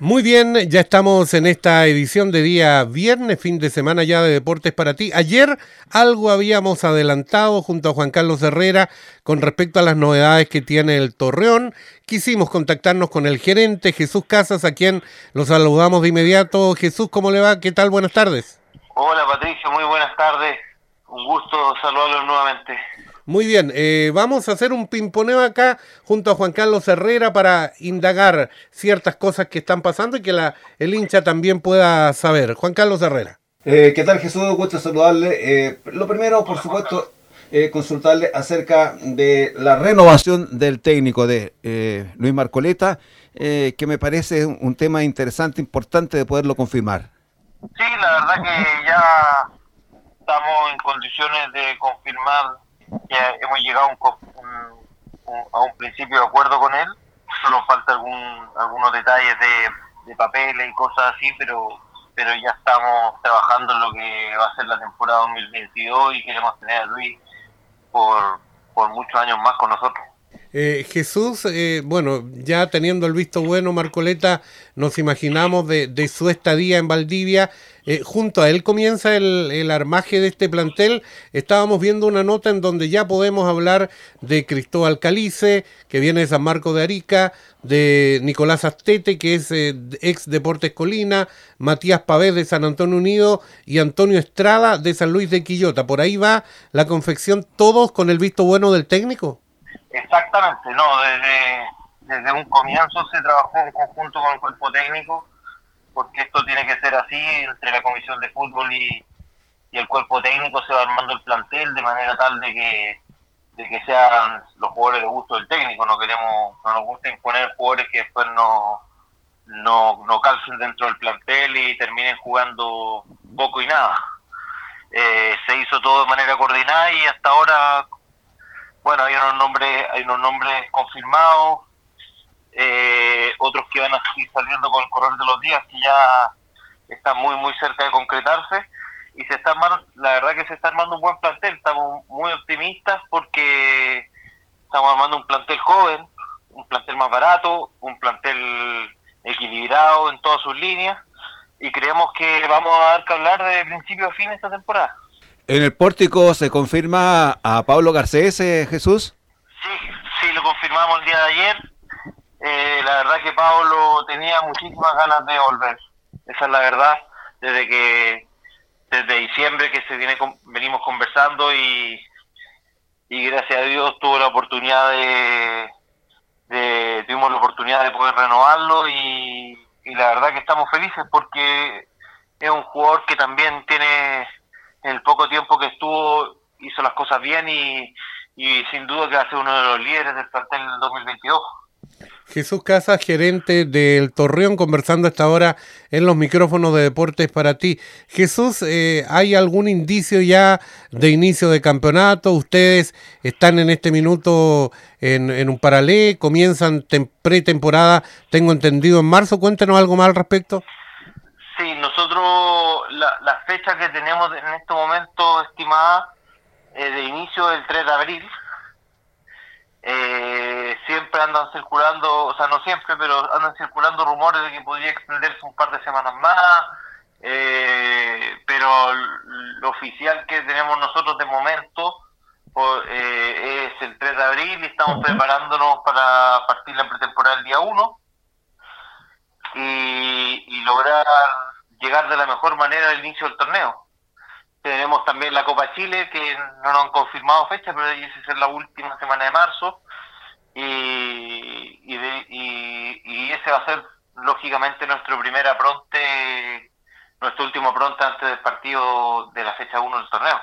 Muy bien, ya estamos en esta edición de día viernes, fin de semana ya de Deportes para ti. Ayer algo habíamos adelantado junto a Juan Carlos Herrera con respecto a las novedades que tiene el Torreón. Quisimos contactarnos con el gerente Jesús Casas, a quien lo saludamos de inmediato. Jesús, ¿cómo le va? ¿Qué tal? Buenas tardes. Hola Patricio, muy buenas tardes. Un gusto saludarlos nuevamente. Muy bien, eh, vamos a hacer un pimponeo acá junto a Juan Carlos Herrera para indagar ciertas cosas que están pasando y que la, el hincha también pueda saber. Juan Carlos Herrera. Eh, ¿Qué tal Jesús? Gusto saludarle. Eh, lo primero, por supuesto, consultarle acerca de la renovación del técnico de Luis Marcoleta, que me parece un tema interesante, importante de poderlo confirmar. Sí, la verdad que ya estamos en condiciones de confirmar ya hemos llegado a un principio de acuerdo con él, solo falta algún, algunos detalles de, papeles y cosas así, pero pero ya estamos trabajando en lo que va a ser la temporada 2022 y queremos tener a Luis por, por muchos años más con nosotros. Eh, Jesús, eh, bueno, ya teniendo el visto bueno, Marcoleta, nos imaginamos de, su estadía en Valdivia eh, junto a él comienza el, armaje de este plantel. Estábamos viendo una nota en donde ya podemos hablar de Cristóbal Calice, que viene de San Marco de Arica, de Nicolás Astete, que es eh, ex Deportes Colina, Matías Pavés de San Antonio Unido y Antonio Estrada de San Luis de Quillota. Por ahí va la confección, todos con el visto bueno del técnico. Exactamente, no, desde, desde un comienzo se trabajó en conjunto con el cuerpo técnico porque esto tiene que ser así, entre la comisión de fútbol y, el cuerpo técnico se va armando el plantel de manera tal de que de que sean los jugadores de gusto del técnico, no queremos, no nos gusta imponer jugadores que después no, no, no calcen dentro del plantel y terminen jugando poco y nada. Eh, se hizo todo de manera coordinada y hasta ahora, bueno, hay unos nombres, hay unos nombres confirmados, eh, otros que van a ir saliendo con el correr de los días, que ya están muy, muy cerca de concretarse. Y se está armando, la verdad que se está armando un buen plantel, estamos muy optimistas porque estamos armando un plantel joven, un plantel más barato, un plantel equilibrado en todas sus líneas y creemos que vamos a dar que hablar de principio a fin esta temporada. ¿En el pórtico se confirma a Pablo Garcés, eh, Jesús? Sí, sí, lo confirmamos el día de ayer. Eh, la verdad que Pablo tenía muchísimas ganas de volver. Esa es la verdad. Desde que desde diciembre que se viene venimos conversando y, y gracias a Dios tuvo la oportunidad de, de tuvimos la oportunidad de poder renovarlo y, y la verdad que estamos felices porque es un jugador que también tiene en el poco tiempo que estuvo hizo las cosas bien y, y sin duda que va a ser uno de los líderes del plantel del 2022. Jesús Casas, gerente del Torreón, conversando hasta ahora en los micrófonos de Deportes para ti. Jesús, eh, ¿hay algún indicio ya de inicio de campeonato? ¿Ustedes están en este minuto en, un paralelo? ¿Comienzan pretemporada, tengo entendido, en marzo? Cuéntenos algo más al respecto. Sí, nosotros la, fecha que tenemos en este momento estimada eh, de inicio es el 3 de abril eh, siempre andan circulando, o sea, no siempre, pero andan circulando rumores de que podría extenderse un par de semanas más, eh, pero lo oficial que tenemos nosotros de momento pues, eh, es el 3 de abril y estamos preparándonos para partir la pretemporada el día 1 y, y lograr llegar de la mejor manera al inicio del torneo. Tenemos también la Copa Chile, que no nos han confirmado fecha, pero esa ser la última semana de marzo. Y, y, ese va a ser, lógicamente, nuestro primer apronte, nuestro último apronte antes del partido de la fecha 1 del torneo.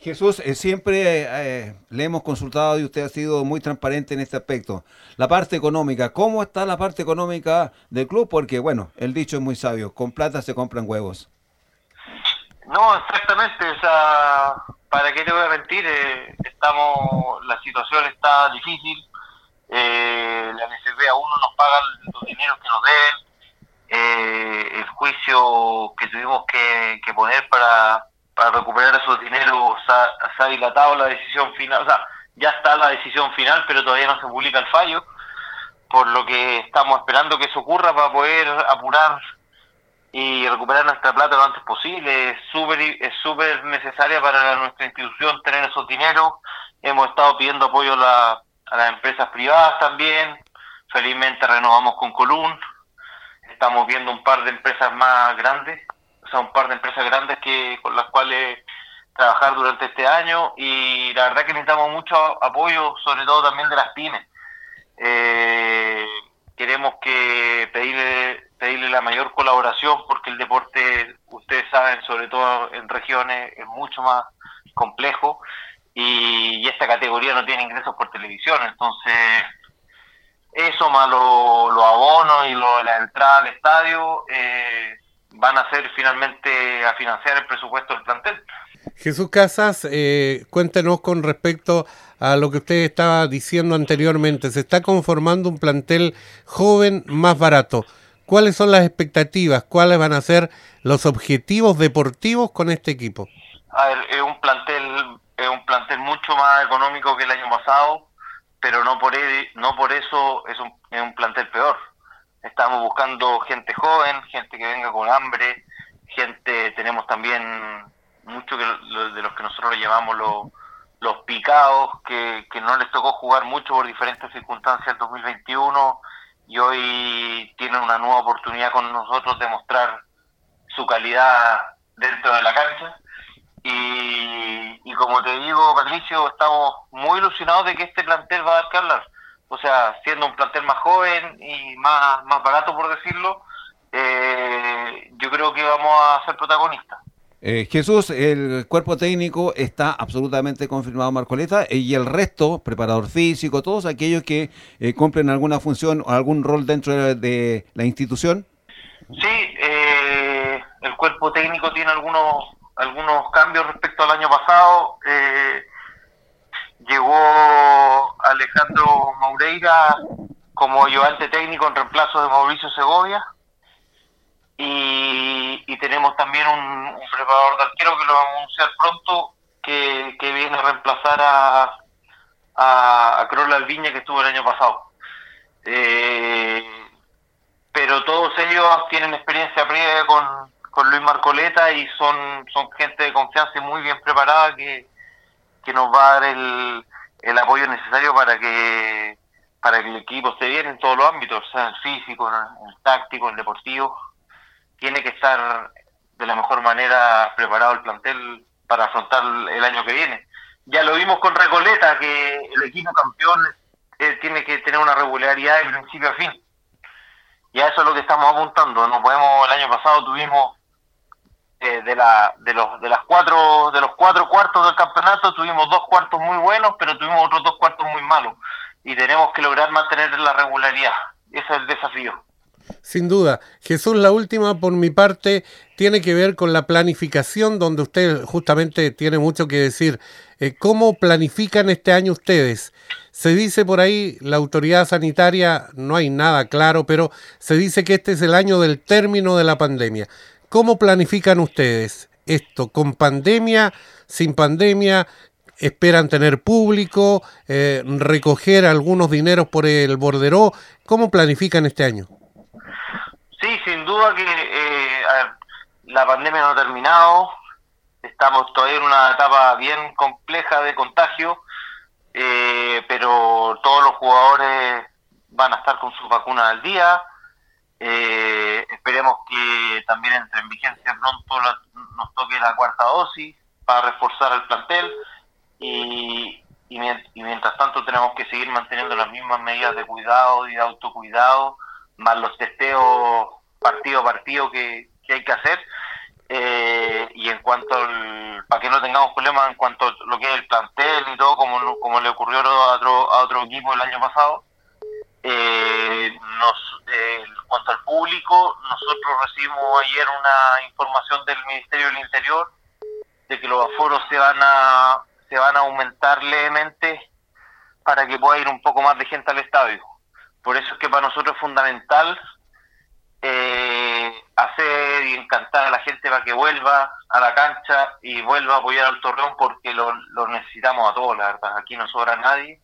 Jesús, eh, siempre eh, le hemos consultado y usted ha sido muy transparente en este aspecto. La parte económica, ¿cómo está la parte económica del club? Porque, bueno, el dicho es muy sabio, con plata se compran huevos. No, exactamente, o sea, ¿para qué te voy a mentir? Eh, estamos, la situación está difícil, eh, la NCP aún no nos paga los dineros que nos deben, el juicio que tuvimos que, poner para, para recuperar esos dineros se ha, dilatado la decisión final, o sea, ya está la decisión final, pero todavía no se publica el fallo. por lo que estamos esperando que eso ocurra para poder apurar y recuperar nuestra plata lo antes posible. Es súper es súper necesaria para nuestra institución tener esos dineros. Hemos estado pidiendo apoyo a, a las empresas privadas también. Felizmente renovamos con Colún. Estamos viendo un par de empresas más grandes, o un par de empresas grandes que con las cuales trabajar durante este año y la verdad que necesitamos mucho apoyo, sobre todo también de las pymes. Eh, queremos que pedirle, pedirle la mayor colaboración porque el deporte, ustedes saben, sobre todo en regiones, es mucho más complejo y, esta categoría no tiene ingresos por televisión, entonces eso más los lo abonos y lo, la entrada al estadio eh, van a ser finalmente a financiar el presupuesto del plantel. Jesús Casas, eh, cuéntenos con respecto a lo que usted estaba diciendo anteriormente. Se está conformando un plantel joven más barato. ¿Cuáles son las expectativas? ¿Cuáles van a ser los objetivos deportivos con este equipo? A ver, es un plantel, es un plantel mucho más económico que el año pasado, pero no por, e, no por eso es un, es un plantel peor. Estamos buscando gente joven, gente que venga con hambre, gente, tenemos también muchos de los que nosotros le llamamos los, los picados, que, que no les tocó jugar mucho por diferentes circunstancias en 2021 y hoy tienen una nueva oportunidad con nosotros de mostrar su calidad dentro de la cancha. Y, y como te digo, Patricio, estamos muy ilusionados de que este plantel va a dar que hablar. O sea, siendo un plantel más joven y más, más barato, por decirlo, eh, yo creo que vamos a ser protagonistas. Eh, Jesús, el cuerpo técnico está absolutamente confirmado, Marcoleta, eh, y el resto, preparador físico, todos aquellos que eh, cumplen alguna función o algún rol dentro de, la institución. Sí, el cuerpo técnico tiene algunos algunos cambios respecto al año pasado. Llegó Alejandro Maureira como ayudante técnico en reemplazo de Mauricio Segovia y, tenemos también un, preparador de arquero que lo vamos a anunciar pronto, que, viene a reemplazar a, a, a Alviña que estuvo el año pasado. Eh, pero todos ellos tienen experiencia previa con, con Luis Marcoleta y son, son gente de confianza y muy bien preparada que, que nos va a dar el, el apoyo necesario para que para que el equipo esté bien en todos los ámbitos, sea el físico, el táctico, el deportivo tiene que estar de la mejor manera preparado el plantel para afrontar el año que viene. Ya lo vimos con Recoleta, que el equipo campeón eh, tiene que tener una regularidad de principio a fin. Y a eso es lo que estamos apuntando. No podemos, el año pasado tuvimos eh, de la de los de las cuatro de los cuatro cuartos del campeonato tuvimos dos cuartos muy buenos, pero tuvimos otros dos cuartos muy malos y tenemos que lograr mantener la regularidad. Ese es el desafío. Sin duda. Jesús, la última por mi parte tiene que ver con la planificación, donde usted justamente tiene mucho que decir. Eh, ¿Cómo planifican este año ustedes? Se dice por ahí, la autoridad sanitaria, no hay nada claro, pero se dice que este es el año del término de la pandemia. ¿Cómo planifican ustedes esto? ¿Con pandemia? ¿Sin pandemia? ¿Esperan tener público? Eh, ¿Recoger algunos dineros por el borderó? ¿Cómo planifican este año? Sí, sin duda que eh, la pandemia no ha terminado, estamos todavía en una etapa bien compleja de contagio, eh, pero todos los jugadores van a estar con sus vacunas al día. Eh, esperemos que también entre en vigencia pronto nos toque la cuarta dosis para reforzar el plantel y, y, mientras tanto tenemos que seguir manteniendo las mismas medidas de cuidado y de autocuidado más los testeos partido a partido que, hay que hacer. Eh, y en cuanto al, para que no tengamos problemas en cuanto a lo que es el plantel y todo, como, como le ocurrió a otro, a otro equipo el año pasado, eh, nos, eh, cuanto al público, nosotros recibimos ayer una información del Ministerio del Interior de que los aforos se van a se van a aumentar levemente para que pueda ir un poco más de gente al estadio. Por eso es que para nosotros es fundamental eh, hacer y encantar a la gente para que vuelva a la cancha y vuelva a apoyar al Torreón porque lo, necesitamos a todos, la verdad. Aquí no sobra nadie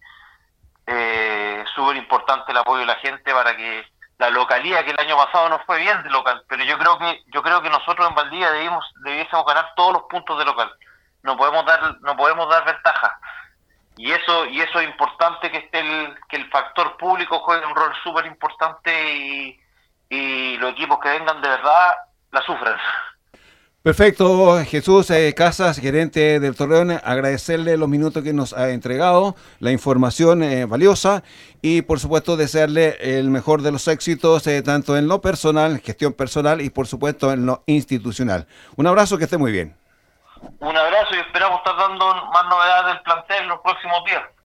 eh, súper importante el apoyo de la gente para que la localía que el año pasado no fue bien de local, pero yo creo que yo creo que nosotros en Valdivia debimos debiésemos ganar todos los puntos de local. No podemos dar no podemos dar ventaja. Y eso y eso es importante que esté el que el factor público juegue un rol súper importante y los equipos que vengan de verdad la sufren. Perfecto, Jesús eh, Casas, gerente del Torreón, agradecerle los minutos que nos ha entregado, la información eh, valiosa y por supuesto desearle el mejor de los éxitos, eh, tanto en lo personal, gestión personal y por supuesto en lo institucional. Un abrazo, que esté muy bien. Un abrazo y esperamos estar dando más novedades del plantel en los próximos días.